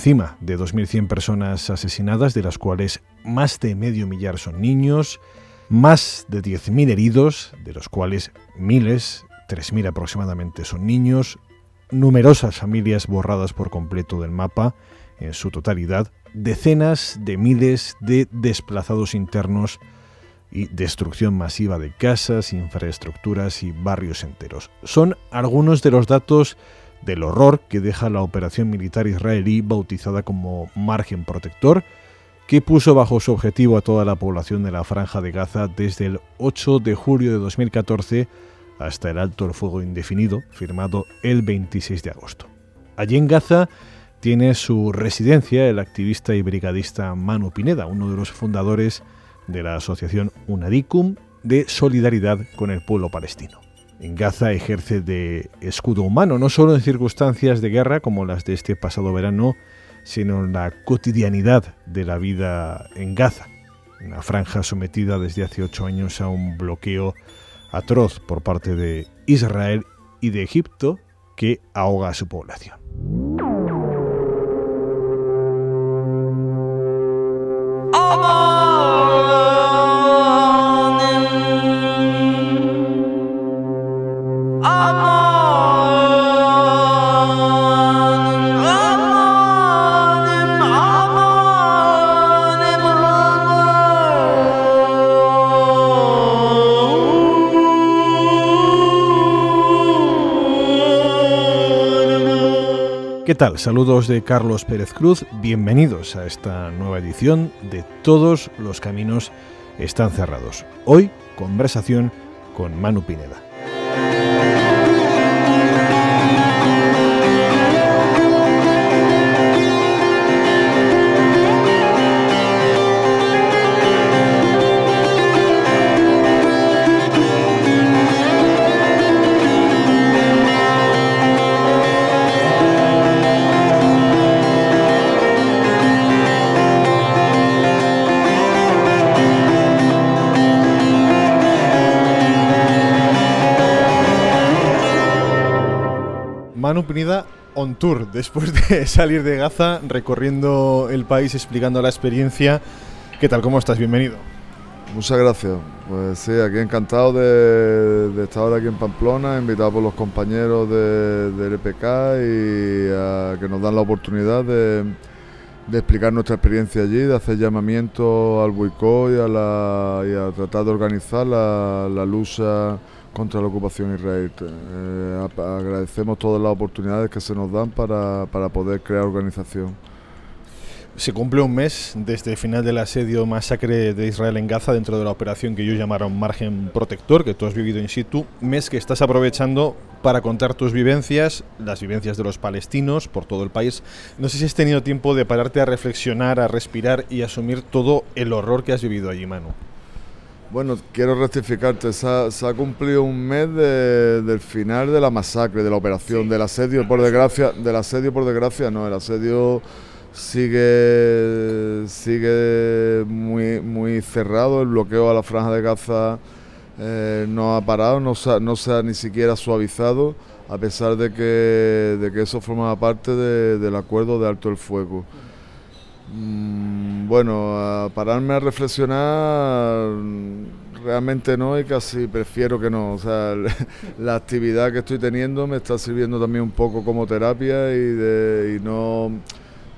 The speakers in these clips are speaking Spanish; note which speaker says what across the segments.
Speaker 1: Encima de 2.100 personas asesinadas, de las cuales más de medio millar son niños, más de 10.000 heridos, de los cuales miles, 3.000 aproximadamente son niños, numerosas familias borradas por completo del mapa en su totalidad, decenas de miles de desplazados internos y destrucción masiva de casas, infraestructuras y barrios enteros. Son algunos de los datos del horror que deja la operación militar israelí bautizada como Margen Protector, que puso bajo su objetivo a toda la población de la franja de Gaza desde el 8 de julio de 2014 hasta el alto el fuego indefinido, firmado el 26 de agosto. Allí en Gaza tiene su residencia el activista y brigadista Manu Pineda, uno de los fundadores de la asociación Unadicum de solidaridad con el pueblo palestino en Gaza ejerce de escudo humano, no solo en circunstancias de guerra como las de este pasado verano, sino en la cotidianidad de la vida en Gaza, una franja sometida desde hace ocho años a un bloqueo atroz por parte de Israel y de Egipto que ahoga a su población. ¿Qué tal? Saludos de Carlos Pérez Cruz, bienvenidos a esta nueva edición de Todos los Caminos están cerrados. Hoy, conversación con Manu Pineda. Pineda on tour, después de salir de Gaza, recorriendo el país, explicando la experiencia. ¿Qué tal? ¿Cómo estás? Bienvenido.
Speaker 2: Muchas gracias. Pues sí, aquí encantado de, estar aquí en Pamplona, invitado por los compañeros de, del EPK y que nos dan la oportunidad de, explicar nuestra experiencia allí, de hacer llamamiento al boicot y a, y a tratar de organizar la, la lucha contra la ocupación israelí. Eh, agradecemos todas las oportunidades que se nos dan para, para poder crear organización.
Speaker 1: Se cumple un mes desde el final del asedio masacre de Israel en Gaza dentro de la operación que ellos llamaron Margen Protector, que tú has vivido in situ, mes que estás aprovechando para contar tus vivencias, las vivencias de los palestinos por todo el país. No sé si has tenido tiempo de pararte a reflexionar, a respirar y asumir todo el horror que has vivido allí, Manu.
Speaker 2: Bueno, quiero rectificarte, se ha, cumplido un mes del final de la masacre, de la operación, del asedio, por desgracia, del asedio por desgracia, no, el asedio sigue sigue muy muy cerrado, el bloqueo a la franja de Gaza eh, no ha parado, no se, no se ha ni siquiera suavizado, a pesar de que, de que eso formaba parte del acuerdo de alto el fuego. Mm, bueno, a pararme a reflexionar realmente no y casi prefiero que no. O sea, la actividad que estoy teniendo me está sirviendo también un poco como terapia y, de, y no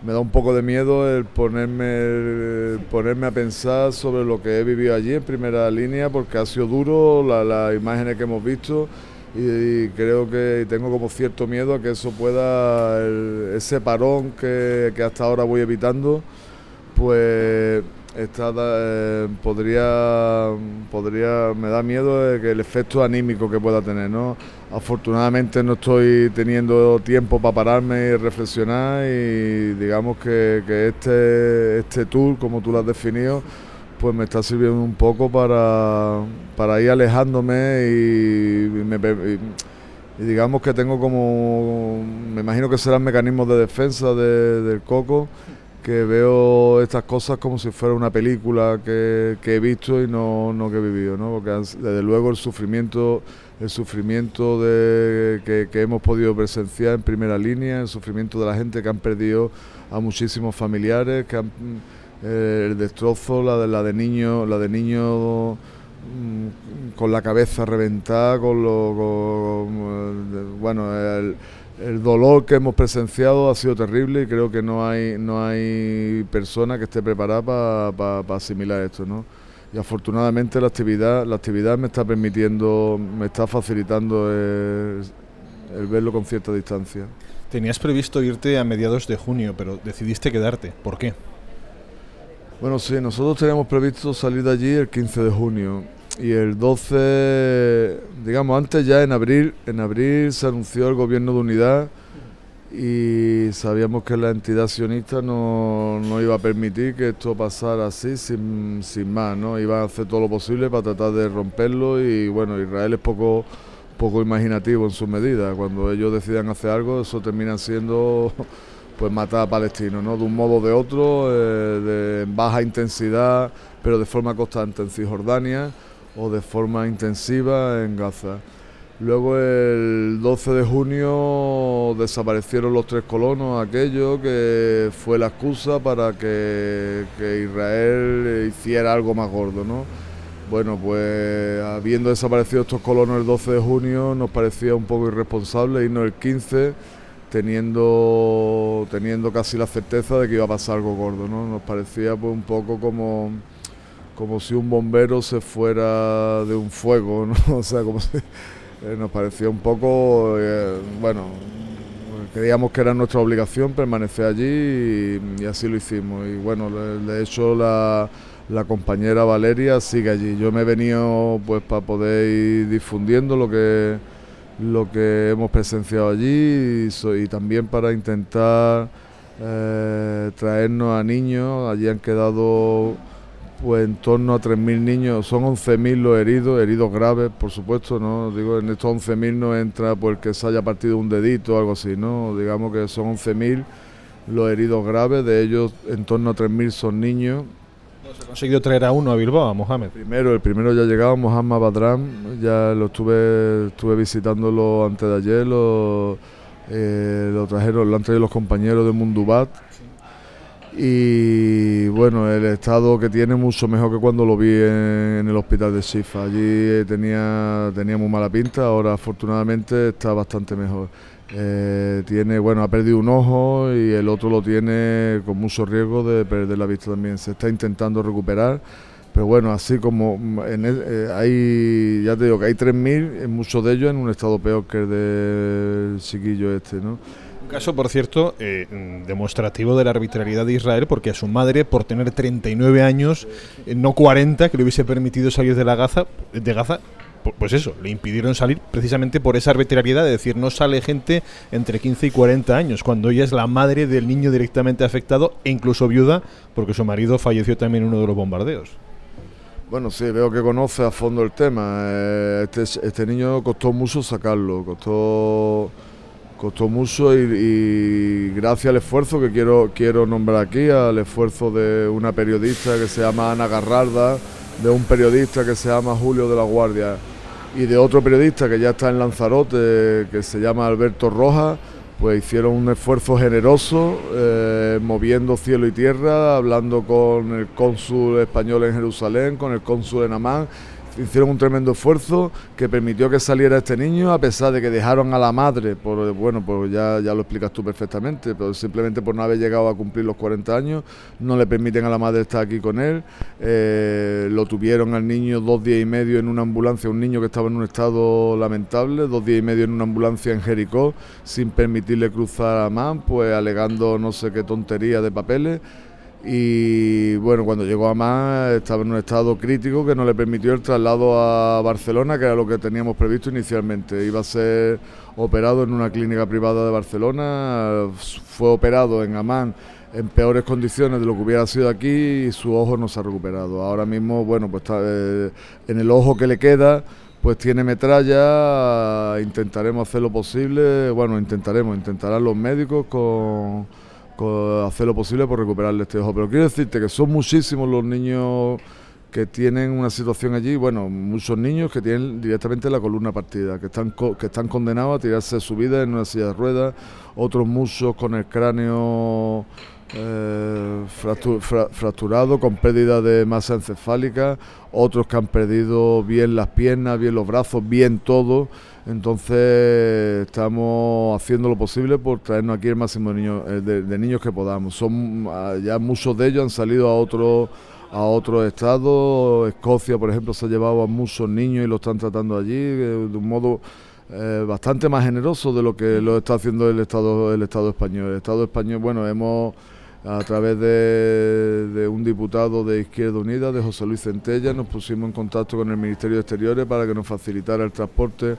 Speaker 2: me da un poco de miedo el ponerme, ponerme a pensar sobre lo que he vivido allí en primera línea porque ha sido duro, las imágenes que hemos visto y, creo que tengo como cierto miedo a que eso pueda, ese parón que hasta ahora voy evitando, pues está, eh, podría, podría, me da miedo de que el efecto anímico que pueda tener, ¿no? Afortunadamente no estoy teniendo tiempo para pararme y reflexionar y digamos que, este, este tour, como tú lo has definido, pues me está sirviendo un poco para, para ir alejándome y, digamos que tengo como, me imagino que serán mecanismos de defensa del coco que veo estas cosas como si fuera una película que, he visto y no, que he vivido, ¿no? Porque desde luego el sufrimiento, el sufrimiento de, que, hemos podido presenciar en primera línea, el sufrimiento de la gente que han perdido a muchísimos familiares, que han, eh, el destrozo, la de la de niños, la de niños mm, con la cabeza reventada, con lo, bueno, el, el dolor que hemos presenciado ha sido terrible y creo que no hay, no hay persona que esté preparada para asimilar esto, ¿no? Y afortunadamente la actividad, la actividad me está permitiendo, me está facilitando el, verlo con cierta distancia.
Speaker 1: Tenías previsto irte a mediados de junio, pero decidiste quedarte. ¿Por qué?
Speaker 2: Bueno, sí, nosotros teníamos previsto salir de allí el 15 de junio y el 12, digamos, antes ya en abril, en abril se anunció el gobierno de unidad y sabíamos que la entidad sionista no, iba a permitir que esto pasara así sin, sin más, ¿no? Iba a hacer todo lo posible para tratar de romperlo y bueno, Israel es poco poco imaginativo en sus medidas. Cuando ellos decidan hacer algo, eso termina siendo pues matar a palestinos, ¿no? De un modo o de otro, eh, de baja intensidad, pero de forma constante en Cisjordania o de forma intensiva en Gaza. Luego el 12 de junio desaparecieron los tres colonos, aquello que fue la excusa para que, Israel hiciera algo más gordo, ¿no? Bueno, pues habiendo desaparecido estos colonos el 12 de junio nos parecía un poco irresponsable irnos el 15 teniendo, teniendo casi la certeza de que iba a pasar algo gordo, ¿no? Nos parecía pues un poco como como si un bombero se fuera de un fuego, ¿no? O sea, como si eh, nos parecía un poco, eh, bueno, creíamos que era nuestra obligación permanecer allí y, así lo hicimos. Y bueno, de hecho la, compañera Valeria sigue allí. Yo me he venido pues para poder ir difundiendo lo que lo que hemos presenciado allí y, también para intentar eh, traernos a niños. Allí han quedado pues en torno a 3.000 niños, son 11.000 los heridos, heridos graves, por supuesto, ¿no? Digo, en estos 11.000 no entra porque se haya partido un dedito o algo así, ¿no? Digamos que son 11.000 los heridos graves, de ellos en torno a 3.000 son niños.
Speaker 1: ¿Se ha conseguido traer a uno a Bilbao, a Mohamed?
Speaker 2: Primero, el primero ya ha llegado, Mohamed Badram, ya lo estuve, estuve visitándolo antes de ayer, lo, eh, lo trajeron, lo han traído los compañeros de Mundubat y bueno, el estado que tiene mucho mejor que cuando lo vi en, el hospital de Shifa. Allí tenía, tenía muy mala pinta, ahora afortunadamente está bastante mejor. Eh, tiene, bueno, ha perdido un ojo y el otro lo tiene con mucho riesgo de perder la vista también. Se está intentando recuperar, pero bueno, así como en eh, hay, ya te digo que hay 3.000, muchos de ellos en un estado peor que el del chiquillo este, ¿no?
Speaker 1: Caso, por cierto, eh, demostrativo de la arbitrariedad de Israel, porque a su madre, por tener 39 años, eh, no 40, que le hubiese permitido salir de la Gaza, de Gaza, pues eso, le impidieron salir precisamente por esa arbitrariedad de decir no sale gente entre 15 y 40 años, cuando ella es la madre del niño directamente afectado e incluso viuda, porque su marido falleció también en uno de los bombardeos.
Speaker 2: Bueno, sí, veo que conoce a fondo el tema. Eh, este, este niño costó mucho sacarlo, costó costó mucho y, gracias al esfuerzo que quiero, quiero nombrar aquí, al esfuerzo de una periodista que se llama Ana Garralda, de un periodista que se llama Julio de la Guardia y de otro periodista que ya está en Lanzarote, que se llama Alberto Rojas, pues hicieron un esfuerzo generoso, eh, moviendo cielo y tierra, hablando con el cónsul español en Jerusalén, con el cónsul en Amán, hicieron un tremendo esfuerzo que permitió que saliera este niño, a pesar de que dejaron a la madre, por bueno, pues ya, ya lo explicas tú perfectamente, pero simplemente por no haber llegado a cumplir los 40 años, no le permiten a la madre estar aquí con él. Eh, lo tuvieron al niño dos días y medio en una ambulancia, un niño que estaba en un estado lamentable, dos días y medio en una ambulancia en Jericó, sin permitirle cruzar a Man, pues alegando no sé qué tontería de papeles y bueno, cuando llegó a más estaba en un estado crítico que no le permitió el traslado a Barcelona, que era lo que teníamos previsto inicialmente. Iba a ser operado en una clínica privada de Barcelona, fue operado en Amán en peores condiciones de lo que hubiera sido aquí y su ojo no se ha recuperado. Ahora mismo, bueno, pues está, eh, en el ojo que le queda, pues tiene metralla, intentaremos hacer lo posible, bueno, intentaremos, intentarán los médicos con hacer lo posible por recuperarle este ojo. Pero quiero decirte que son muchísimos los niños que tienen una situación allí, bueno, muchos niños que tienen directamente la columna partida, que están, que están condenados a tirarse su vida en una silla de ruedas, otros muchos con el cráneo eh, fracturado, con pérdida de masa encefálica, otros que han perdido bien las piernas, bien los brazos, bien todo. Entonces estamos haciendo lo posible por traernos aquí el máximo de niños, eh, de, niños que podamos. Son ah, ya muchos de ellos han salido a otro a otros estados. Escocia, por ejemplo, se ha llevado a muchos niños y lo están tratando allí eh, de un modo eh, bastante más generoso de lo que lo está haciendo el Estado el Estado español. El Estado español, bueno, hemos a través de, de, un diputado de Izquierda Unida, de José Luis Centella, nos pusimos en contacto con el Ministerio de Exteriores para que nos facilitara el transporte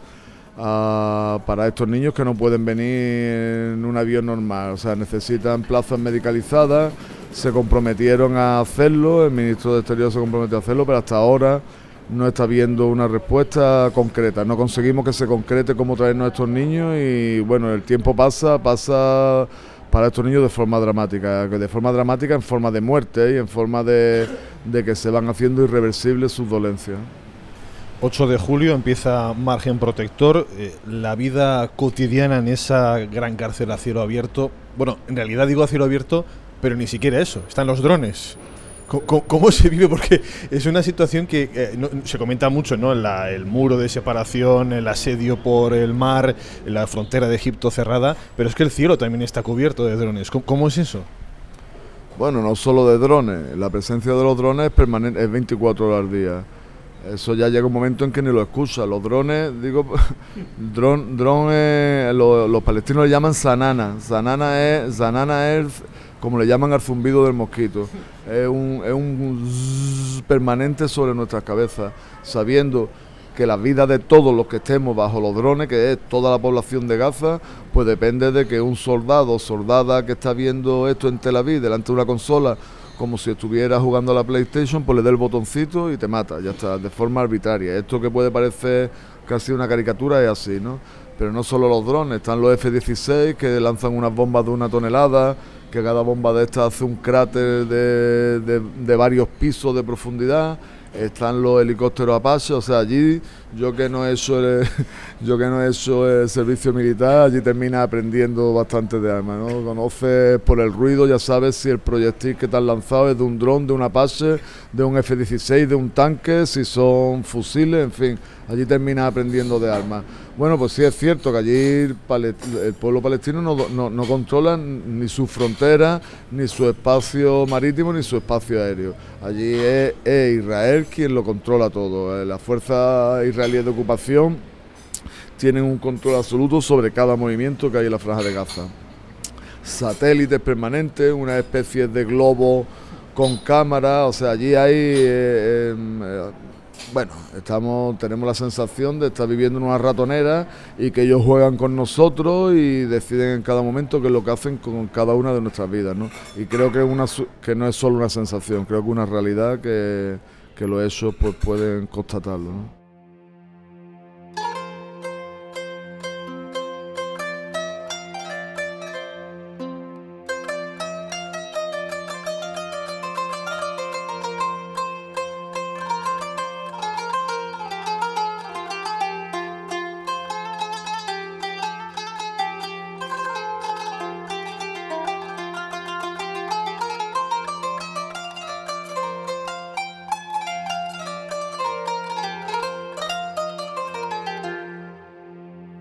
Speaker 2: para estos niños que no pueden venir en un avión normal, o sea, necesitan plazas medicalizadas, se comprometieron a hacerlo, el ministro de Exterior se comprometió a hacerlo, pero hasta ahora no está viendo una respuesta concreta, no conseguimos que se concrete cómo traernos a estos niños y bueno, el tiempo pasa, pasa para estos niños de forma dramática, de forma dramática en forma de muerte y en forma de, de que se van haciendo irreversibles sus dolencias.
Speaker 1: 8 de julio empieza Margen Protector, eh, la vida cotidiana en esa gran cárcel a cielo abierto. Bueno, en realidad digo a cielo abierto, pero ni siquiera eso, están los drones. ¿Cómo, se vive? Porque es una situación que eh, se comenta mucho, ¿no? el muro de separación, el asedio por el mar, la frontera de Egipto cerrada, pero es que el cielo también está cubierto de drones. ¿Cómo, es eso?
Speaker 2: Bueno, no solo de drones, la presencia de los drones es, permanente, es 24 horas al día. Eso ya llega un momento en que ni lo escucha. Los drones, digo, dron, drones, los, palestinos le llaman zanana. Zanana es, zanana es como le llaman al zumbido del mosquito. Es un, es un permanente sobre nuestras cabezas, sabiendo que la vida de todos los que estemos bajo los drones, que es toda la población de Gaza, pues depende de que un soldado o soldada que está viendo esto en Tel Aviv delante de una consola como si estuviera jugando a la PlayStation, pues le dé el botoncito y te mata, ya está, de forma arbitraria. Esto que puede parecer casi una caricatura es así, ¿no? Pero no solo los drones, están los F-16 que lanzan unas bombas de una tonelada, que cada bomba de estas hace un cráter de, de varios pisos de profundidad están los helicópteros Apache, o sea, allí yo que no he hecho yo que no he hecho el servicio militar, allí termina aprendiendo bastante de armas, ¿no? Conoces por el ruido, ya sabes si el proyectil que te han lanzado es de un dron, de un Apache, de un F-16, de un tanque, si son fusiles, en fin, allí termina aprendiendo de armas. Bueno, pues sí es cierto que allí el pueblo palestino no, no, controla ni su frontera, ni su espacio marítimo, ni su espacio aéreo. Allí es, Israel quien lo controla todo. Eh, las fuerzas israelíes de ocupación tienen un control absoluto sobre cada movimiento que hay en la franja de Gaza. Satélites permanentes, una especie de globo con cámara, o sea, allí hay... Eh, em, eh, bueno, estamos, tenemos la sensación de estar viviendo en una ratonera y que ellos juegan con nosotros y deciden en cada momento qué es lo que hacen con cada una de nuestras vidas, ¿no? Y creo que, una, que no es solo una sensación, creo que una realidad que, que los hechos pues, pueden constatarlo.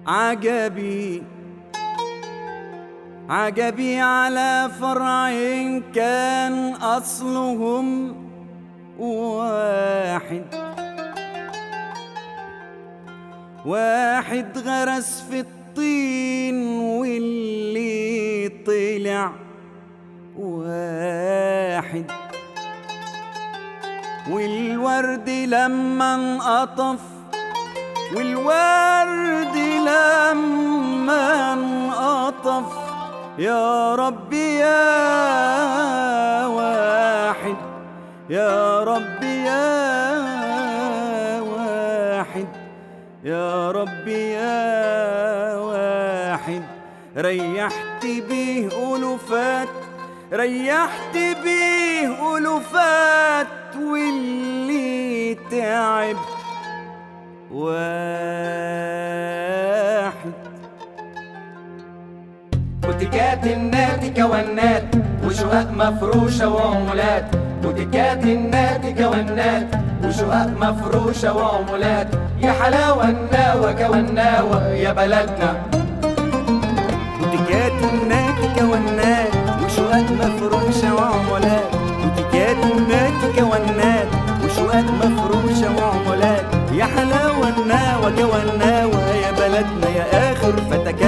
Speaker 3: عجبي عجبي على فرعين كان أصلهم واحد. واحد غرس في الطين واللي طلع واحد. والورد لما انقطف والورد لما انقطف. يا ربي يا واحد يا ربي يا واحد يا ربي يا واحد. ريحت بيه ألوفات ريحت بيه ألوفات واللي تعب واحد.
Speaker 4: بوتيكات النادي كونات وشقق مفروشة وعمولات. بوتيكات النادي كونات وشقق مفروشة وعمولات. يا حلاوة الناوة كوناوة يا بلدنا.
Speaker 3: بوتيكات النادي كونات وشقق مفروشة وعمولات. بوتيكات النادي كونات وشقق مفروشة وعمولات. يا حلاوة الناوة كوناوة يا بلدنا يا آخر فتكات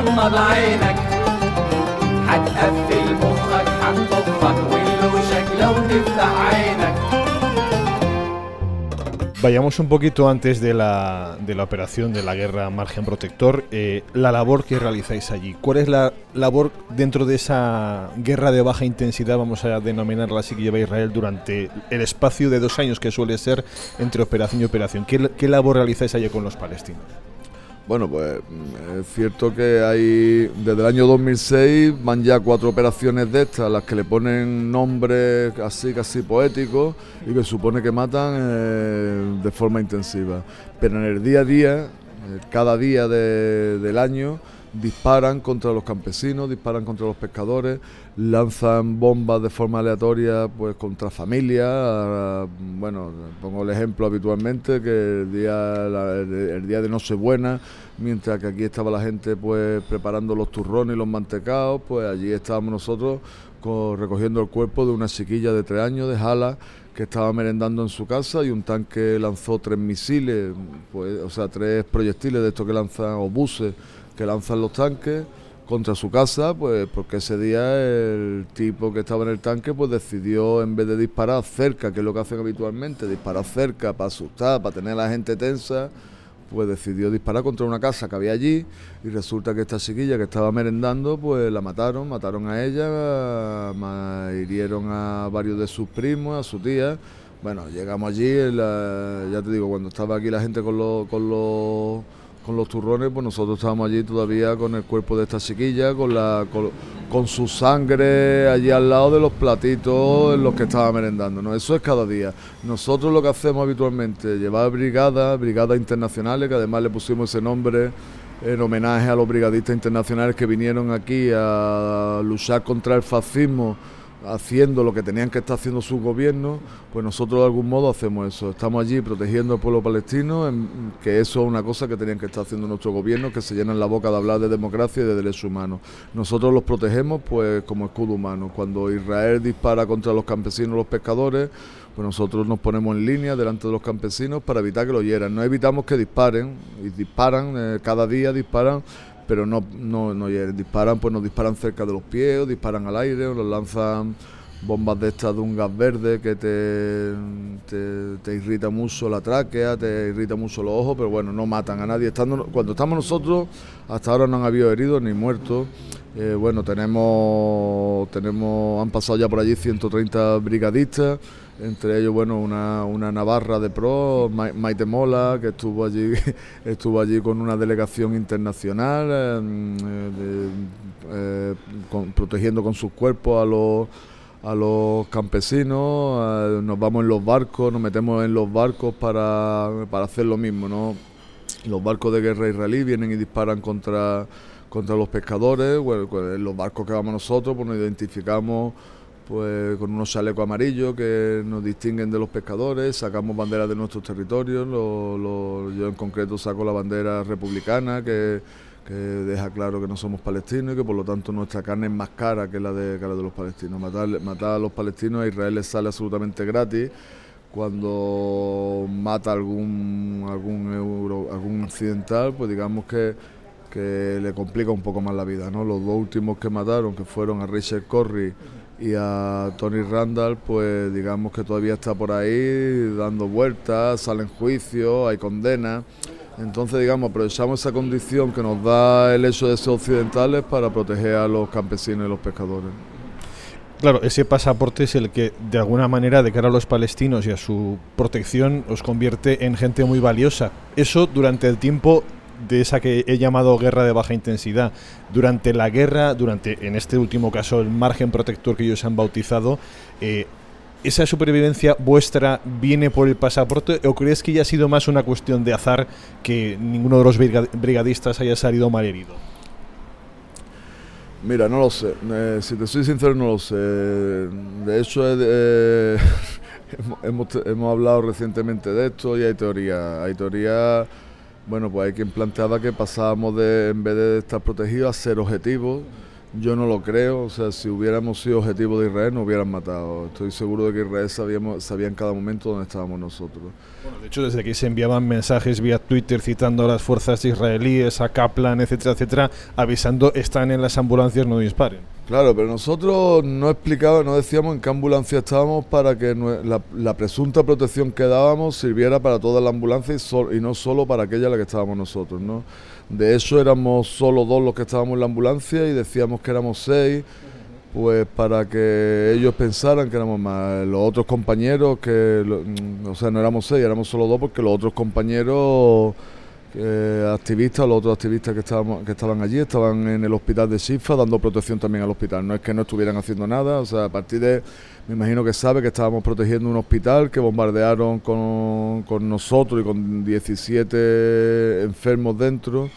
Speaker 3: غمض عينك هتقفل مخك
Speaker 4: هنطفك ولوشك لو تفتح عينك
Speaker 1: Vayamos un poquito antes de la, de la operación de la guerra Margen Protector, eh, la labor que realizáis allí. ¿Cuál es la labor dentro de esa guerra de baja intensidad, vamos a denominarla así, que lleva Israel durante el espacio de dos años que suele ser entre operación y operación? ¿Qué, qué labor realizáis allí con los palestinos?
Speaker 2: Bueno, pues mm, es cierto que hay, desde el año 2006 van ya cuatro operaciones de estas, las que le ponen nombres así casi poéticos y que supone que matan eh, de forma intensiva. Pero en el día a día, eh, cada día de- del año, disparan contra los campesinos, disparan contra los pescadores, lanzan bombas de forma aleatoria pues contra familias. Bueno, pongo el ejemplo habitualmente que el día, la- el, el día de Nochebuena, mientras que aquí estaba la gente pues preparando los turrones y los mantecados, pues allí estábamos nosotros co- recogiendo el cuerpo de una chiquilla de tres años de Jala que estaba merendando en su casa y un tanque lanzó tres misiles, pues, o sea, tres proyectiles de estos que lanzan, o buses que lanzan los tanques contra su casa, pues porque ese día el tipo que estaba en el tanque pues decidió en vez de disparar cerca, que es lo que hacen habitualmente, disparar cerca para asustar, para tener a la gente tensa, pues decidió disparar contra una casa que había allí y resulta que esta chiquilla que estaba merendando pues la mataron, mataron a ella, hirieron a varios de sus primos, a su tía. Bueno, llegamos allí, la- ya te digo, cuando estaba aquí la gente con los, con los con los turrones, pues nosotros estábamos allí todavía con el cuerpo de esta chiquilla, con la con, con su sangre allí al lado de los platitos en los que estaba merendando. ¿no? Eso es cada día. Nosotros lo que hacemos habitualmente, llevar brigadas, brigadas internacionales, que además le pusimos ese nombre en homenaje a los brigadistas internacionales que vinieron aquí a luchar contra el fascismo haciendo lo que tenían que estar haciendo sus gobiernos, pues nosotros de algún modo hacemos eso. Estamos allí protegiendo al pueblo palestino, en- que eso es una cosa que tenían que estar haciendo nuestros gobiernos, que se llenan la boca de hablar de democracia y de derechos humanos. Nosotros los protegemos pues como escudo humano. Cuando Israel dispara contra los campesinos, los pescadores, pues nosotros nos ponemos en línea delante de los campesinos para evitar que lo hieran. No evitamos que disparen, y disparan, eh, cada día disparan, pero no, no, no hieren. disparan, pues nos disparan cerca de los pies, o disparan al aire, o nos lanzan bombas de estas de un gas verde que te, te, te irrita mucho la tráquea, te irrita mucho los ojos, pero bueno, no matan a nadie. Estando, cuando estamos nosotros, hasta ahora no han habido heridos ni muertos. Eh, bueno, tenemos, tenemos, han pasado ya por allí 130 brigadistas. Entre ellos bueno una, una navarra de pro, Maite Mola, que estuvo allí, estuvo allí con una delegación internacional, eh, eh, protegiendo con sus cuerpos a los a los campesinos, nos vamos en los barcos, nos metemos en los barcos para, para hacer lo mismo, ¿no? Los barcos de guerra israelí vienen y disparan contra, contra los pescadores, bueno, pues, los barcos que vamos nosotros, pues nos identificamos pues con unos chalecos amarillos que nos distinguen de los pescadores, sacamos banderas de nuestros territorios, yo en concreto saco la bandera republicana que, deja claro que no somos palestinos y que por lo tanto nuestra carne es más cara que la de, de los palestinos. Matar, a los palestinos a Israel les sale absolutamente gratis cuando mata algún algún euro, algún occidental, pues digamos que, que le complica un poco más la vida. Los dos últimos que mataron, que fueron a Richard Corry y a Tony Randall, pues digamos que todavía está por ahí dando vueltas, sale en juicio, hay condena. Entonces, digamos, aprovechamos esa condición que nos da el hecho de ser occidentales para proteger a los campesinos y los pescadores.
Speaker 1: Claro, ese pasaporte es el que, de alguna manera, de cara a los palestinos y a su protección, os convierte en gente muy valiosa. Eso durante el tiempo de esa que he llamado guerra de baja intensidad. Durante la guerra, durante, en este último caso, el margen protector que ellos han bautizado, eh, ¿esa supervivencia vuestra viene por el pasaporte o crees que ya ha sido más una cuestión de azar que ninguno de los brigadistas haya salido mal herido?
Speaker 2: Mira, no lo sé. Eh, si te soy sincero, no lo sé. De hecho, hemos, hemos, hablado recientemente de esto y hay teoría. Hay teoría bueno, pues hay quien planteaba que pasábamos de, en vez de estar protegidos, a ser objetivos. Yo no lo creo, o sea, si hubiéramos sido objetivos de Israel, nos hubieran matado. Estoy seguro de que Israel sabíamos, sabía en cada momento dónde estábamos nosotros.
Speaker 1: Bueno, de hecho, desde aquí se enviaban mensajes vía Twitter citando a las fuerzas israelíes, a Kaplan, etcétera, etcétera, avisando, están en las ambulancias, no disparen.
Speaker 2: Claro, pero nosotros no explicábamos, no decíamos en qué ambulancia estábamos para que la, presunta protección que dábamos sirviera para toda la ambulancia y, no solo para aquella en la que estábamos nosotros, ¿no? De hecho éramos solo dos los que estábamos en la ambulancia y decíamos que éramos seis, pues para que ellos pensaran que éramos más. Los otros compañeros, que, mm, o sea, no éramos seis, éramos solo dos porque los otros compañeros activistas, los otros activistas que, estaban, que estaban allí, estaban en el hospital de Shifa dando protección también al hospital. No es que no estuvieran haciendo nada, o sea, a partir de, me imagino que sabe que estábamos protegiendo un hospital que bombardearon con, con nosotros y con 17 enfermos dentro.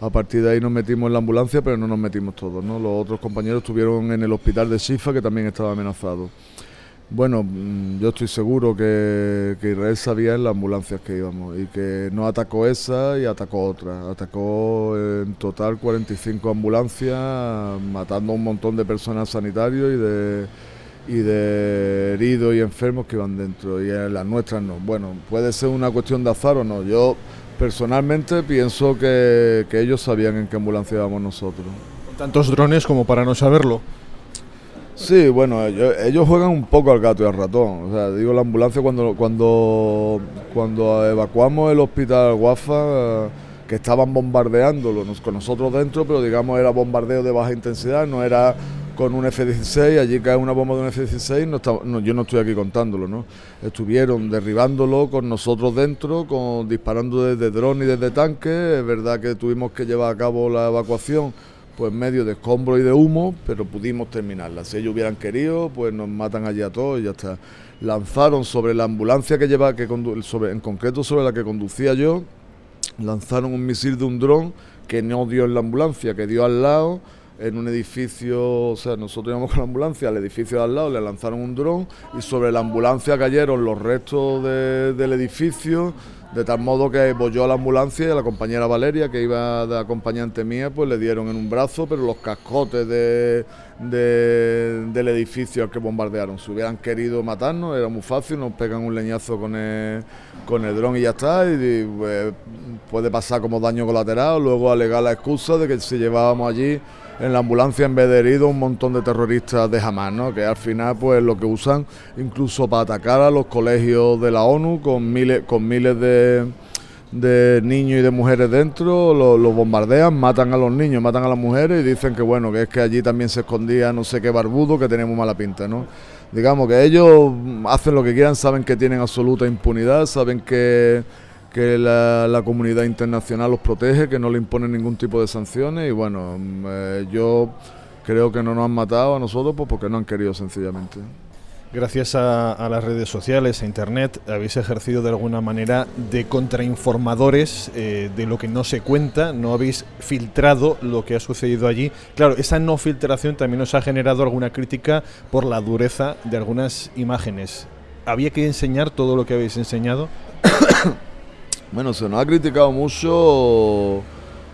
Speaker 2: A partir de ahí nos metimos en la ambulancia, pero no nos metimos todos, ¿no? Los otros compañeros estuvieron en el hospital de Shifa, que también estaba amenazado. Bueno, mm, yo estoy seguro que, Israel sabía en las ambulancias que íbamos y que no atacó esa y atacó otra. Atacó en total 45 ambulancias, matando a un montón de personas sanitarios y de, y de heridos y enfermos que iban dentro. Y en las nuestras no. Bueno, puede ser una cuestión de azar o no. Yo personalmente pienso que, que ellos sabían en qué ambulancia íbamos nosotros.
Speaker 1: ¿Tantos drones como para no saberlo?
Speaker 2: Sí, bueno, ellos, juegan un poco al gato y al ratón. O sea, digo, la ambulancia cuando cuando cuando evacuamos el hospital Guafa, que estaban bombardeándolo con nosotros dentro, pero digamos era bombardeo de baja intensidad, no era con un F-16, allí cae una bomba de un F-16, no, yo no estoy aquí contándolo, ¿no? Estuvieron derribándolo con nosotros dentro, con disparando desde dron y desde tanque, es verdad que tuvimos que llevar a cabo la evacuación pues medio de escombro y de humo, pero pudimos terminarla. Si ellos hubieran querido, pues nos matan allí a todos y ya está. Lanzaron sobre la ambulancia que lleva, que en concreto sobre la que conducía yo, lanzaron un misil de un dron que no dio en la ambulancia, que dio al lado en un edificio, o sea, nosotros íbamos con la ambulancia, al edificio de al lado le lanzaron un dron y sobre la ambulancia cayeron los restos del edificio de tal modo que volvió a la ambulancia y a la compañera Valeria, que iba de acompañante mía, pues le dieron en un brazo, pero los cascotes de, del edificio al que bombardearon. Si hubieran querido matarnos, era muy fácil, nos pegan un leñazo con el, con el dron y ya está, y, pues, puede pasar como daño colateral, luego alegar la excusa de que si llevábamos allí en la ambulancia en vez de heridos un montón de terroristas de Hamas, ¿no? que al final pues lo que usan incluso para atacar a los colegios de la ONU con miles, con miles de, de niños y de mujeres dentro, los bombardean, matan a los niños, matan a las mujeres y dicen que bueno, que es que allí también se escondía no sé qué barbudo que tenemos mala pinta, ¿no? digamos que ellos hacen lo que quieran, saben que tienen absoluta impunidad, saben que, que la, la comunidad internacional los protege, que no le imponen ningún tipo de sanciones y bueno, mm, eh, yo creo que no nos han matado a nosotros pues porque no han querido sencillamente.
Speaker 1: Gracias a, a, las redes sociales, a Internet, habéis ejercido de alguna manera de contrainformadores eh, de lo que no se cuenta, no habéis filtrado lo que ha sucedido allí. Claro, esa no filtración también os ha generado alguna crítica por la dureza de algunas imágenes. ¿Había que enseñar todo lo que habéis enseñado?
Speaker 2: bueno, se nos ha criticado mucho,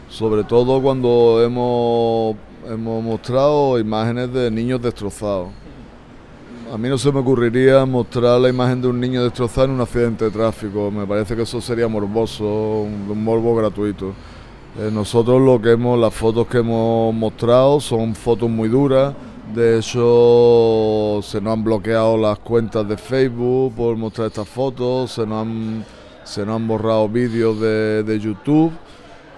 Speaker 2: sobre todo cuando hemos, hemos mostrado imágenes de niños destrozados a mí no se me ocurriría mostrar la imagen de un niño destrozado en un accidente de tráfico. Me parece que eso sería morboso, un, morbo gratuito. Eh, nosotros lo que hemos, las fotos que hemos mostrado son fotos muy duras. De hecho, se nos han bloqueado las cuentas de Facebook por mostrar estas fotos, se nos han, se nos han borrado vídeos de, de YouTube.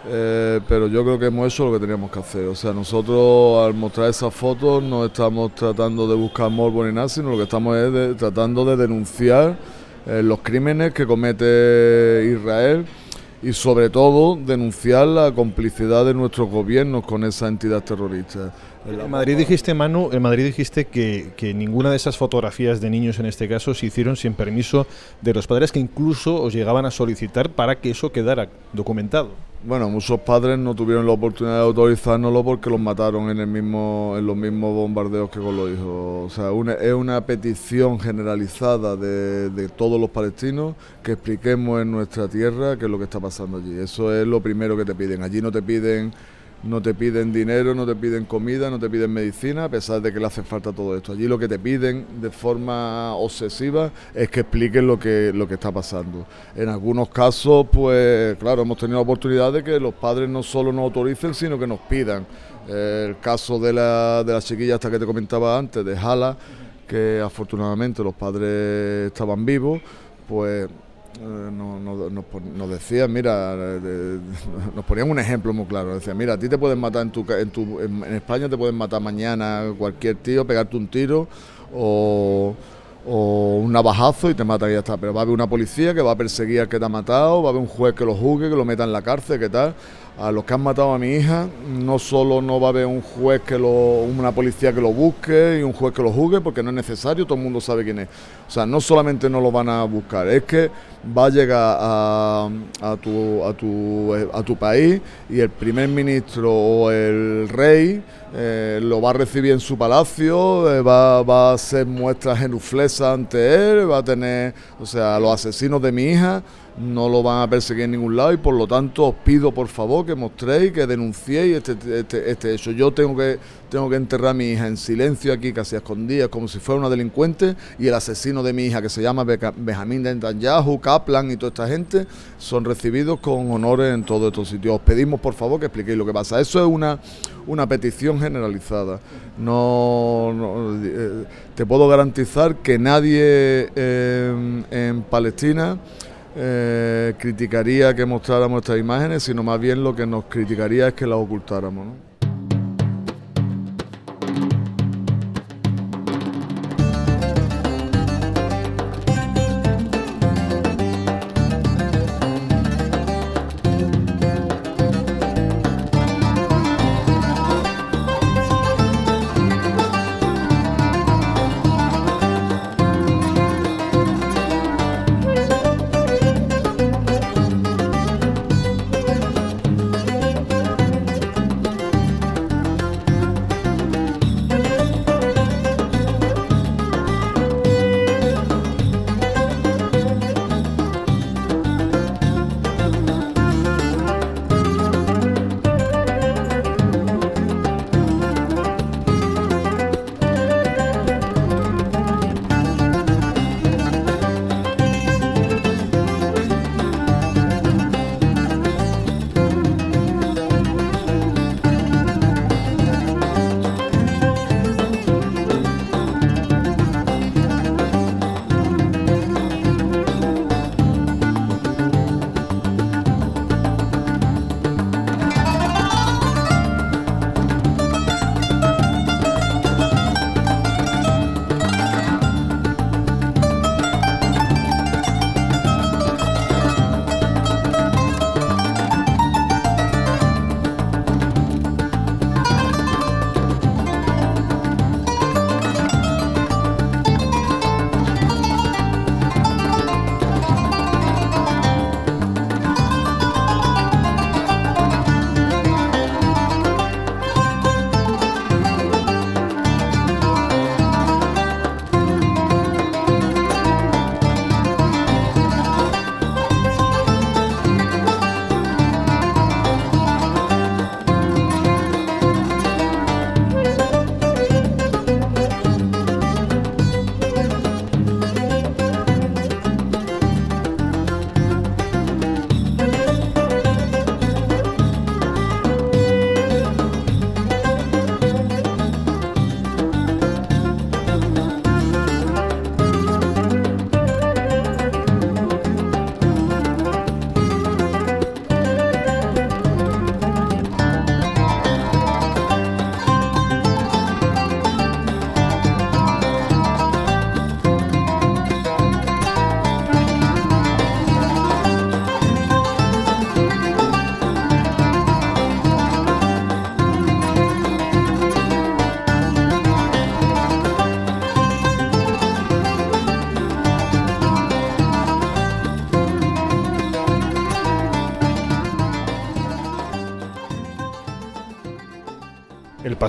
Speaker 2: Eh, pero yo creo que hemos hecho lo que teníamos que hacer. O sea, nosotros al mostrar esas fotos no estamos tratando de buscar morbo ni nada, sino lo que estamos es tratando de denunciar eh, los crímenes que comete Israel y sobre todo denunciar la complicidad de nuestros gobiernos con esa entidad terrorista.
Speaker 1: En Madrid dijiste, Manu, en Madrid dijiste que, que, ninguna de esas fotografías de niños en este caso se hicieron sin permiso de los padres que incluso os llegaban a solicitar para que eso quedara documentado.
Speaker 2: Bueno, muchos padres no tuvieron la oportunidad de autorizárnoslo porque los mataron en el mismo, en los mismos bombardeos que con los hijos. O sea, una, es una petición generalizada de, de, todos los palestinos que expliquemos en nuestra tierra qué es lo que está pasando allí. Eso es lo primero que te piden. Allí no te piden no te piden dinero, no te piden comida, no te piden medicina, a pesar de que le hace falta todo esto. Allí lo que te piden de forma obsesiva es que expliquen lo que, lo que está pasando. En algunos casos, pues claro, hemos tenido la oportunidad de que los padres no solo nos autoricen, sino que nos pidan. el caso de la, de la chiquilla hasta que te comentaba antes, de Jala, que afortunadamente los padres estaban vivos, pues nos no, no, no decían, mira, nos ponían un ejemplo muy claro, decían, mira, a ti te pueden matar en, tu, en, tu, en, España, te pueden matar mañana cualquier tío, pegarte un tiro o, o un navajazo y te mata y ya está, pero va a haber una policía que va a perseguir al que te ha matado, va a haber un juez que lo juzgue, que lo meta en la cárcel, ¿qué tal? A los que han matado a mi hija, no solo no va a haber un juez que lo, una policía que lo busque y un juez que lo juzgue, porque no es necesario, todo el mundo sabe quién es. O sea, no solamente no lo van a buscar, es que va a llegar a, a, tu, a, tu, a tu país y el primer ministro o el rey eh, lo va a recibir en su palacio, eh, va, va, a hacer muestras genuflesas ante él, va a tener, o sea, los asesinos de mi hija no lo van a perseguir en ningún lado y por lo tanto os pido por favor que mostréis, que denunciéis este, este, este hecho. Yo tengo que, tengo que enterrar a mi hija en silencio aquí, casi a escondidas, como si fuera una delincuente y el asesino de mi hija que se llama Benjamín Netanyahu, Kaplan y toda esta gente son recibidos con honores en todos estos sitios. Os pedimos por favor que expliquéis lo que pasa. Eso es una, una petición generalizada. No, no eh, te puedo garantizar que nadie eh, en Palestina eh, criticaría que mostráramos estas imágenes, sino más bien lo que nos criticaría es que las ocultáramos.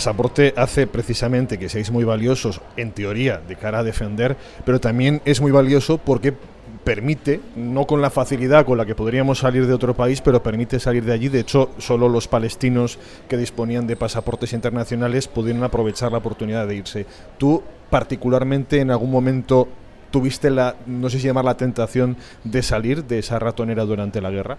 Speaker 1: Pasaporte hace precisamente que seáis muy valiosos, en teoría, de cara a defender, pero también es muy valioso porque permite, no con la facilidad con la que podríamos salir de otro país, pero permite salir de allí. De hecho, solo los palestinos que disponían de pasaportes internacionales pudieron aprovechar la oportunidad de irse. Tú, particularmente, en algún momento tuviste la, no sé si llamar la tentación de salir de esa ratonera durante la guerra.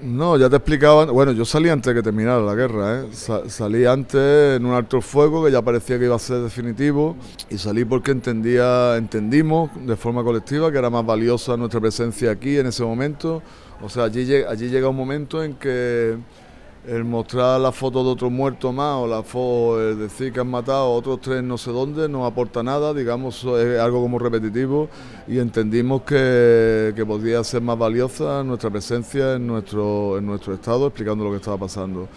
Speaker 2: No, ya te explicaba. Bueno, yo salí antes de que terminara la guerra. ¿eh? salí antes en un alto fuego que ya parecía que iba a ser definitivo. Y salí porque entendía, entendimos de forma colectiva que era más valiosa nuestra presencia aquí en ese momento. O sea, allí, allí llega un momento en que el mostrar la foto de otro muerto más o la foto, el decir que han matado a otros tres no sé dónde, no aporta nada, digamos, es algo como repetitivo y entendimos que, podía ser más valiosa nuestra presencia en nuestro, en nuestro estado explicando lo que estaba pasando.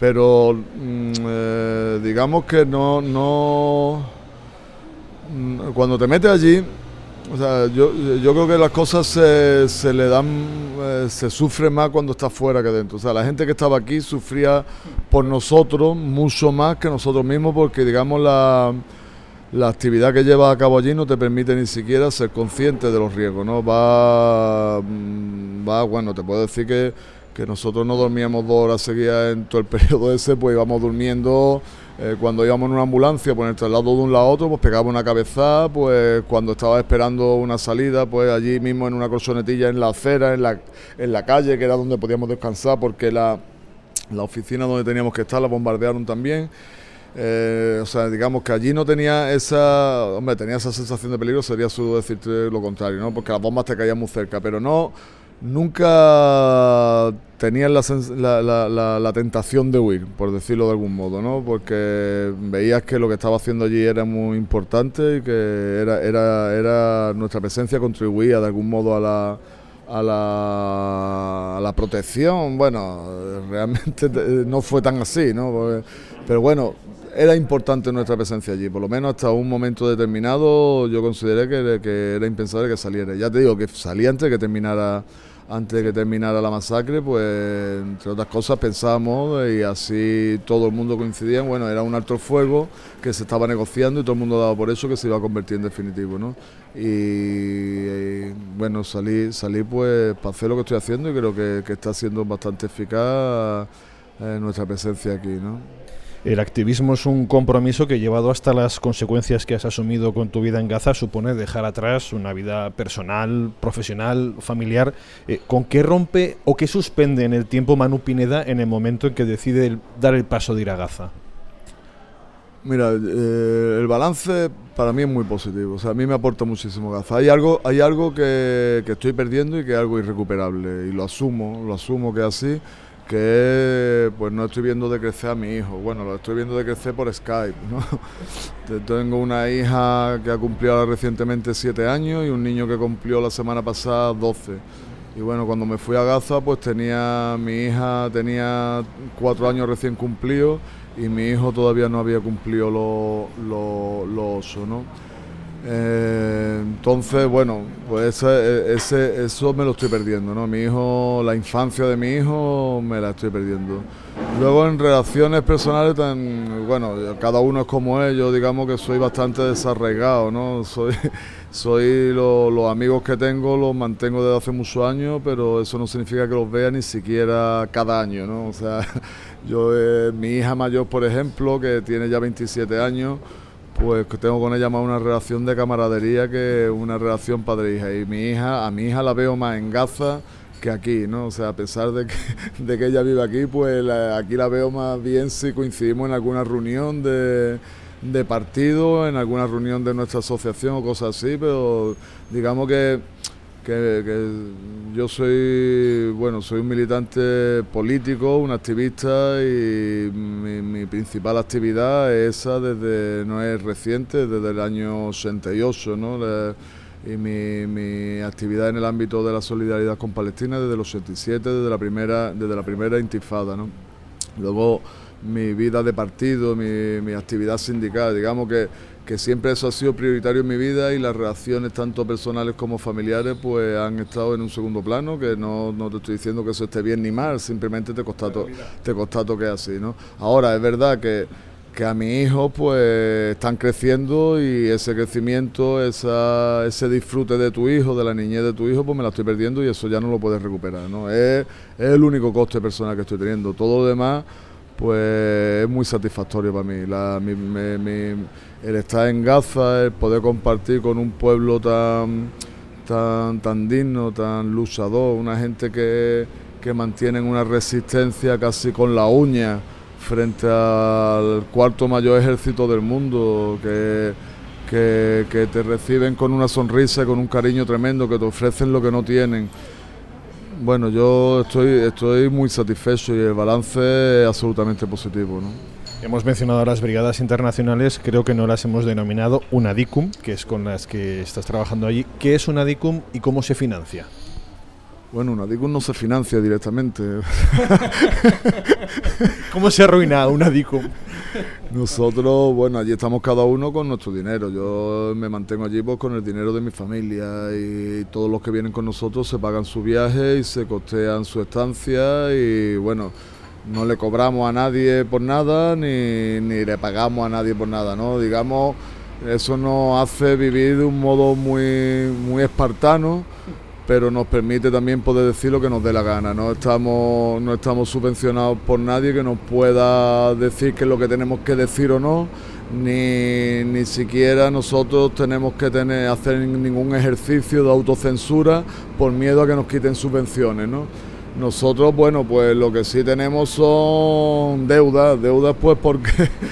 Speaker 2: Pero mm, eh, digamos que no, no, mm, cuando te metes allí, o sea, yo, yo creo que las cosas se, se le dan, eh, se sufre más cuando está fuera que dentro. O sea, la gente que estaba aquí sufría por nosotros mucho más que nosotros mismos porque, digamos, la, la actividad que llevas a cabo allí no te permite ni siquiera ser consciente de los riesgos, ¿no? Va, mm, va bueno, te puedo decir que, que nosotros no dormíamos dos horas seguidas en todo el periodo ese, pues íbamos durmiendo eh, cuando íbamos en una ambulancia, pues el traslado de un lado a otro, pues pegaba una cabeza, pues cuando estaba esperando una salida, pues allí mismo en una colchonetilla en la acera, en la, en la calle, que era donde podíamos descansar, porque la, la oficina donde teníamos que estar la bombardearon también. Eh, o sea, digamos que allí no tenía esa, hombre, tenía esa sensación de peligro, sería absurdo decirte lo contrario, ¿no? Porque las bombas te caían muy cerca, pero no nunca tenían la, tentación de huir, por decirlo de algún modo, ¿no? Porque veías que lo que estaba haciendo allí era muy importante y que era, era, era nuestra presencia contribuía de algún modo a la, a la, la protección. Bueno, realmente no fue tan así, ¿no? Pero bueno, era importante nuestra presencia allí, por lo menos hasta un momento determinado yo consideré que, que era impensable que saliera. Ya te digo que salía antes de que terminara antes de que terminara la masacre, pues entre otras cosas pensábamos y así todo el mundo coincidía, bueno, era un alto fuego que se estaba negociando y todo el mundo daba por eso que se iba a convertir en definitivo, ¿no? Y, bueno, salí, salí pues para hacer lo que estoy haciendo y creo que, que está siendo bastante eficaz eh, nuestra presencia aquí, ¿no?
Speaker 1: El activismo es un compromiso que llevado hasta las consecuencias que has asumido con tu vida en Gaza supone dejar atrás una vida personal, profesional, familiar. Eh, ¿Con qué rompe o qué suspende en el tiempo Manu Pineda en el momento en que decide dar el paso de ir a Gaza?
Speaker 2: Mira, eh, el balance para mí es muy positivo. O sea, a mí me aporta muchísimo Gaza. Hay algo, hay algo que, que estoy perdiendo y que es algo irrecuperable. Y lo asumo, lo asumo que es así que pues no estoy viendo de crecer a mi hijo, bueno, lo estoy viendo de crecer por Skype, ¿no? Tengo una hija que ha cumplido recientemente siete años y un niño que cumplió la semana pasada 12. Y bueno, cuando me fui a Gaza, pues tenía, mi hija tenía cuatro años recién cumplidos y mi hijo todavía no había cumplido los lo, ¿no? Eh, entonces, bueno, pues ese, eso me lo estoy perdiendo, ¿no? Mi hijo, la infancia de mi hijo me la estoy perdiendo. Luego en relaciones personales, tan, bueno, cada uno es como es, yo digamos que soy bastante desarraigado, ¿no? Soy, soy los amigos que tengo los mantengo desde hace muchos años, pero eso no significa que los vea ni siquiera cada año, ¿no? O sea, yo, eh, mi hija mayor, por ejemplo, que tiene ya 27 años, pues tengo con ella más una relación de camaradería que una relación padre-hija. Y mi hija, a mi hija la veo más en Gaza que aquí, ¿no? O sea, a pesar de que, de que ella vive aquí, pues aquí la veo más bien si coincidimos en alguna reunión de, de partido, en alguna reunión de nuestra asociación o cosas así, pero digamos que que, yo soy, bueno, soy un militante político, un activista y mi, principal actividad es esa desde, no es reciente, desde el año 88, ¿no? y mi, mi, actividad en el ámbito de la solidaridad con Palestina desde los 87, desde la primera, desde la primera intifada, ¿no? Luego mi vida de partido, mi, mi actividad sindical, digamos que que siempre eso ha sido prioritario en mi vida y las relaciones tanto personales como familiares pues han estado en un segundo plano, que no, no te estoy diciendo que eso esté bien ni mal, simplemente te constato, te constato que es así, ¿no? Ahora, es verdad que que a mi hijo pues están creciendo y ese crecimiento, esa, ese disfrute de tu hijo, de la niñez de tu hijo, pues me la estoy perdiendo y eso ya no lo puedes recuperar, ¿no? Es, el único coste personal que estoy teniendo. Todo lo demás pues es muy satisfactorio para mí. La, el estar en Gaza, el poder compartir con un pueblo tan, tan, tan digno, tan luchador, una gente que, que mantiene una resistencia casi con la uña frente al cuarto mayor ejército del mundo, que, que, te reciben con una sonrisa, con un cariño tremendo, que te ofrecen lo que no tienen. Bueno, yo estoy, estoy muy satisfecho y el balance es absolutamente positivo. ¿no?
Speaker 1: Hemos mencionado las brigadas internacionales, creo que no las hemos denominado UNADICUM, que es con las que estás trabajando allí. ¿Qué es UNADICUM y cómo se financia?
Speaker 2: Bueno, UNADICUM no se financia directamente.
Speaker 1: ¿Cómo se arruina UNADICUM?
Speaker 2: Nosotros, bueno, allí estamos cada uno con nuestro dinero. Yo me mantengo allí pues, con el dinero de mi familia y todos los que vienen con nosotros se pagan su viaje y se costean su estancia y bueno, no le cobramos a nadie por nada ni, ni le pagamos a nadie por nada, ¿no? Digamos, eso nos hace vivir de un modo muy, muy espartano pero nos permite también poder decir lo que nos dé la gana. No estamos, no estamos subvencionados por nadie que nos pueda decir qué es lo que tenemos que decir o no, ni, ni siquiera nosotros tenemos que tener, hacer ningún ejercicio de autocensura por miedo a que nos quiten subvenciones. ¿no? Nosotros, bueno, pues lo que sí tenemos son deudas, deudas pues porque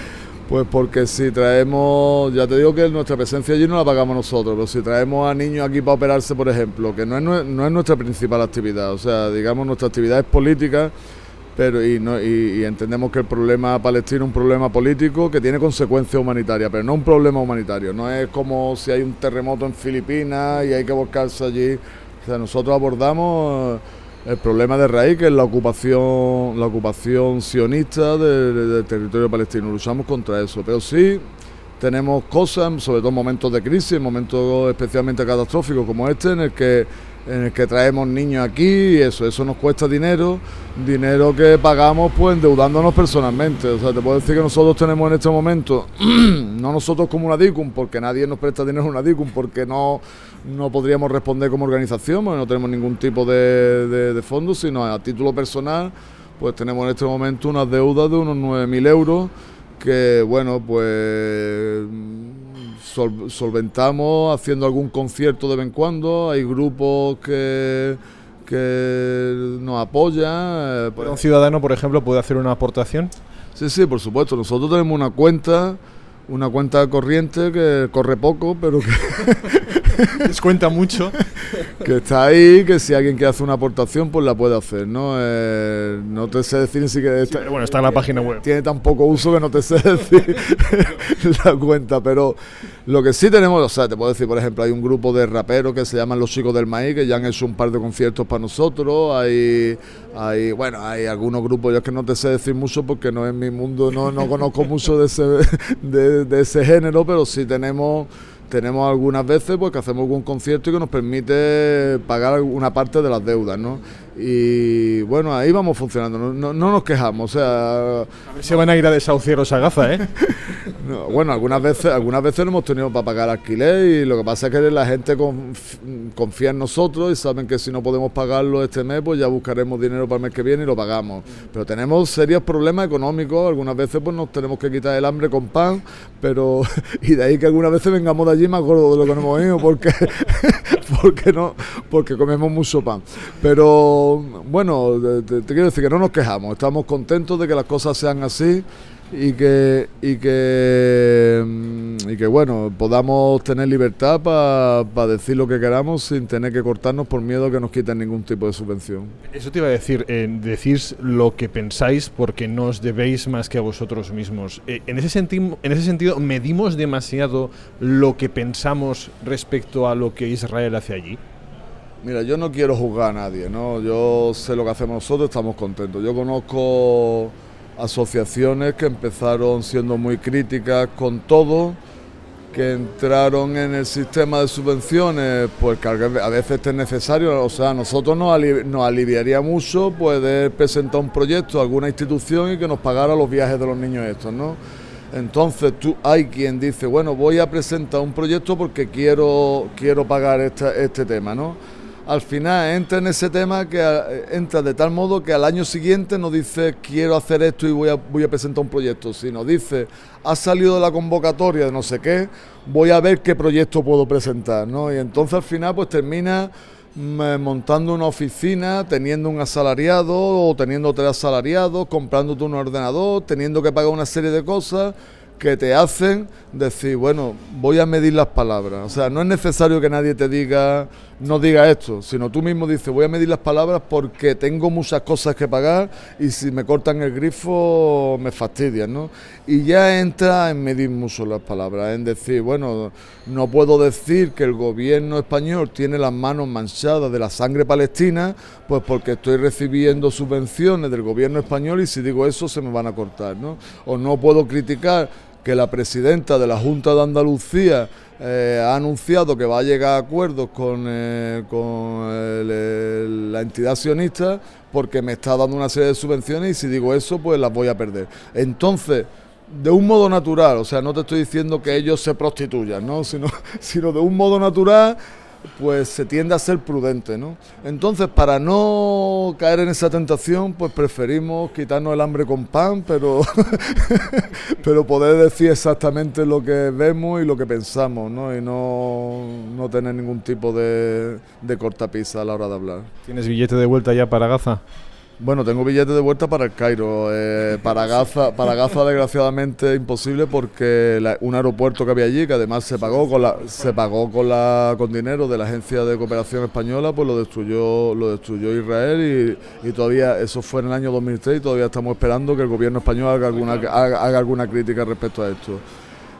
Speaker 2: pues porque si traemos, ya te digo que nuestra presencia allí no la pagamos nosotros, pero si traemos a niños aquí para operarse, por ejemplo, que no es, no es nuestra principal actividad, o sea, digamos, nuestra actividad es política, pero y, no, y, entendemos que el problema palestino es un problema político que tiene consecuencias humanitarias, pero no un problema humanitario, no es como si hay un terremoto en Filipinas y hay que buscarse allí, o sea, nosotros abordamos el problema de raíz, que es la ocupación, la ocupación sionista del, territorio palestino. Luchamos contra eso, pero sí tenemos cosas, sobre todo en momentos de crisis, momentos especialmente catastróficos como este, en el que en el que traemos niños aquí y eso, eso nos cuesta dinero, dinero que pagamos pues endeudándonos personalmente. O sea, te puedo decir que nosotros tenemos en este momento, no nosotros como una DICUM, porque nadie nos presta dinero a una DICUM, porque no, no podríamos responder como organización, porque no tenemos ningún tipo de, de, de fondos, sino a título personal, pues tenemos en este momento unas deudas de unos 9.000 euros que, bueno, pues solventamos haciendo algún concierto de vez en cuando, hay grupos que, que nos apoyan.
Speaker 1: Eh, ¿Un ciudadano, por ejemplo, puede hacer una aportación?
Speaker 2: Sí, sí, por supuesto. Nosotros tenemos una cuenta, una cuenta corriente que corre poco, pero que...
Speaker 1: Les cuenta mucho.
Speaker 2: que está ahí, que si alguien quiere hacer una aportación, pues la puede hacer, ¿no? Eh, no te sé decir ni siquiera...
Speaker 1: bueno, está en la página web.
Speaker 2: Tiene tan poco uso que no te sé decir la cuenta, pero lo que sí tenemos, o sea, te puedo decir, por ejemplo, hay un grupo de raperos que se llaman Los Chicos del Maíz, que ya han hecho un par de conciertos para nosotros, hay, hay bueno, hay algunos grupos, yo es que no te sé decir mucho porque no es mi mundo, no, no conozco mucho de ese, de, de ese género, pero sí tenemos tenemos algunas veces pues que hacemos algún concierto y que nos permite pagar una parte de las deudas, ¿no? Y bueno, ahí vamos funcionando, no, no, nos quejamos, o sea...
Speaker 1: A ver si van a ir a desahuciar a Gaza, ¿eh?
Speaker 2: bueno, algunas veces algunas veces no hemos tenido para pagar alquiler y lo que pasa es que la gente confía en nosotros y saben que si no podemos pagarlo este mes, pues ya buscaremos dinero para el mes que viene y lo pagamos. Pero tenemos serios problemas económicos, algunas veces pues nos tenemos que quitar el hambre con pan, pero y de ahí que algunas veces vengamos de allí más gordos de lo que nos hemos ido porque porque no porque comemos mucho pan. Pero bueno, te, quiero decir que no nos quejamos, estamos contentos de que las cosas sean así y que y que mm, y que bueno podamos tener libertad para decir lo que queramos sin tener que cortarnos por miedo a que nos quiten ningún tipo de subvención.
Speaker 1: Eso te iba a decir, eh, decís lo que pensáis porque no os debéis más que a vosotros mismos. Eh, en, ese en ese sentido, ¿medimos demasiado lo que pensamos respecto a lo que Israel hace allí?
Speaker 2: Mira, yo no quiero juzgar a nadie, ¿no? Yo sé lo que hacemos nosotros, estamos contentos. Yo conozco asociaciones que empezaron siendo muy críticas con todo que entraron en el sistema de subvenciones, pues que a veces es necesario, o sea, a nosotros nos, nos aliviaría mucho poder presentar un proyecto a alguna institución y que nos pagara los viajes de los niños estos, ¿no? Entonces tú hay quien dice, bueno, voy a presentar un proyecto porque quiero, quiero pagar este tema, ¿no? Al final entra en ese tema que eh, entra de tal modo que al año siguiente no dice quiero hacer esto y voy a, voy a presentar un proyecto, sino dice ha salido de la convocatoria de no sé qué, voy a ver qué proyecto puedo presentar, ¿no? Y entonces al final pues termina mm, montando una oficina, teniendo un asalariado o teniendo tres asalariados, comprándote un ordenador, teniendo que pagar una serie de cosas que te hacen decir, bueno, voy a medir las palabras. O sea, no es necesario que nadie te diga, no diga esto, sino tú mismo dices, voy a medir las palabras porque tengo muchas cosas que pagar y si me cortan el grifo me fastidian, ¿no? Y ya entra en medir mucho las palabras, en decir, bueno, no puedo decir que el gobierno español tiene las manos manchadas de la sangre palestina, pues porque estoy recibiendo subvenciones del gobierno español y si digo eso se me van a cortar, ¿no? O no puedo criticar que la presidenta de la Junta de Andalucía eh, ha anunciado que va a llegar a acuerdos con, eh, con la entidad sionista porque me está dando una serie de subvenciones y si digo eso pues las voy a perder. Entonces, de un modo natural, o sea, no te estoy diciendo que ellos se prostituyan, ¿no? sino, sino de un modo natural pues se tiende a ser prudente, ¿no? Entonces, para no caer en esa tentación, pues preferimos quitarnos el hambre con pan, pero, pero poder decir exactamente lo que vemos y lo que pensamos, ¿no? Y no, no tener ningún tipo de, de cortapisa a la hora de hablar.
Speaker 1: ¿Tienes billete de vuelta ya para Gaza?
Speaker 2: Bueno, tengo billete de vuelta para el Cairo. Eh, para Gaza, para Gaza desgraciadamente imposible porque un aeropuerto que había allí, que además se pagó con la, se pagó con la, con dinero de la agencia de cooperación española, pues lo destruyó, lo destruyó Israel y, todavía eso fue en el año 2003 y todavía estamos esperando que el gobierno español haga alguna, haga, alguna crítica respecto a esto.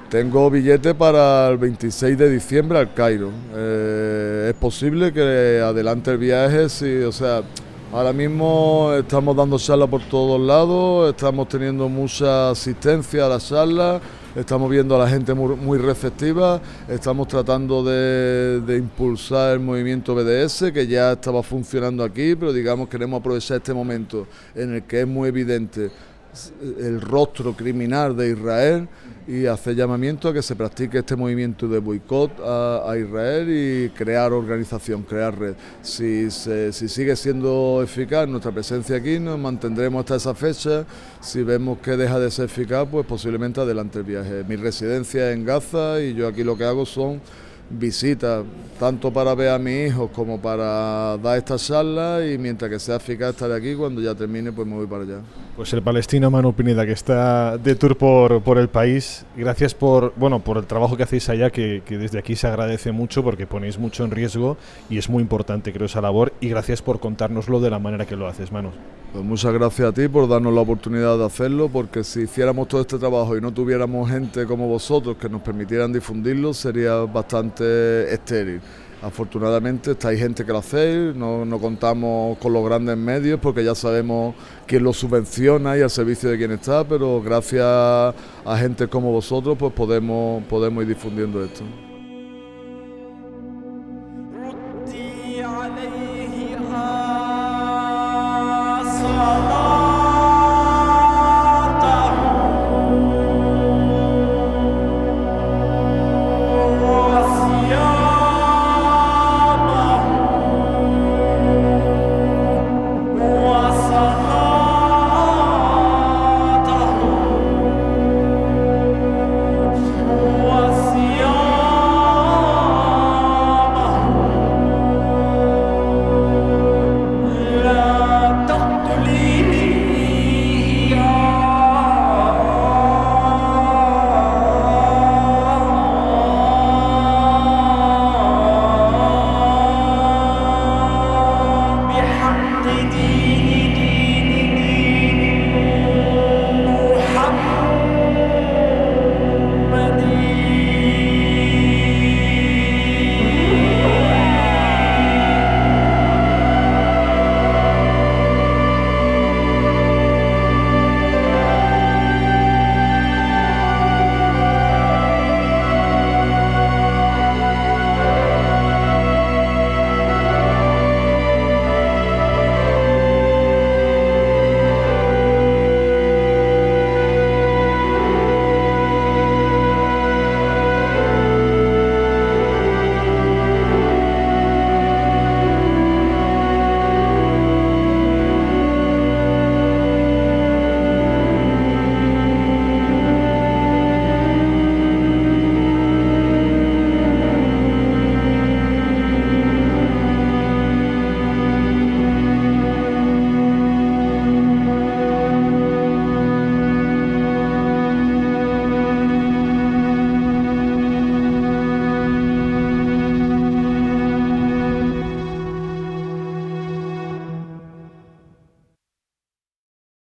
Speaker 2: Tengo billete para el 26 de diciembre al Cairo. Eh, es posible que adelante el viaje, si, o sea Ahora mismo estamos dando charlas por todos lados, estamos teniendo mucha asistencia a las charlas, estamos viendo a la gente muy, receptiva, estamos tratando de, de, impulsar el movimiento BDS que ya estaba funcionando aquí, pero digamos queremos aprovechar este momento en el que es muy evidente el rostro criminal de Israel y hacer llamamiento a que se practique este movimiento de boicot a, Israel y crear organización, crear red. Si, si sigue siendo eficaz nuestra presencia aquí, nos mantendremos hasta esa fecha. Si vemos que deja de ser eficaz, pues posiblemente adelante el viaje. Mi residencia es en Gaza y yo aquí lo que hago son visitas, tanto para ver a mis hijos como para dar esta charla y mientras que sea eficaz estaré aquí, cuando ya termine pues me voy para allá.
Speaker 1: Pues el palestino Manu Pineda que está de tour por, por el país, gracias por bueno por el trabajo que hacéis allá, que, que, desde aquí se agradece mucho porque ponéis mucho en riesgo y es muy importante creo esa labor y gracias por contárnoslo de la manera que lo haces, Manu.
Speaker 2: Pues muchas gracias a ti por darnos la oportunidad de hacerlo, porque si hiciéramos todo este trabajo y no tuviéramos gente como vosotros que nos permitieran difundirlo, sería bastante estéril. Afortunadamente está hay gente que lo hace, no, no, contamos con los grandes medios porque ya sabemos quién lo subvenciona y al servicio de quién está, pero gracias a gente como vosotros pues podemos, podemos ir difundiendo esto.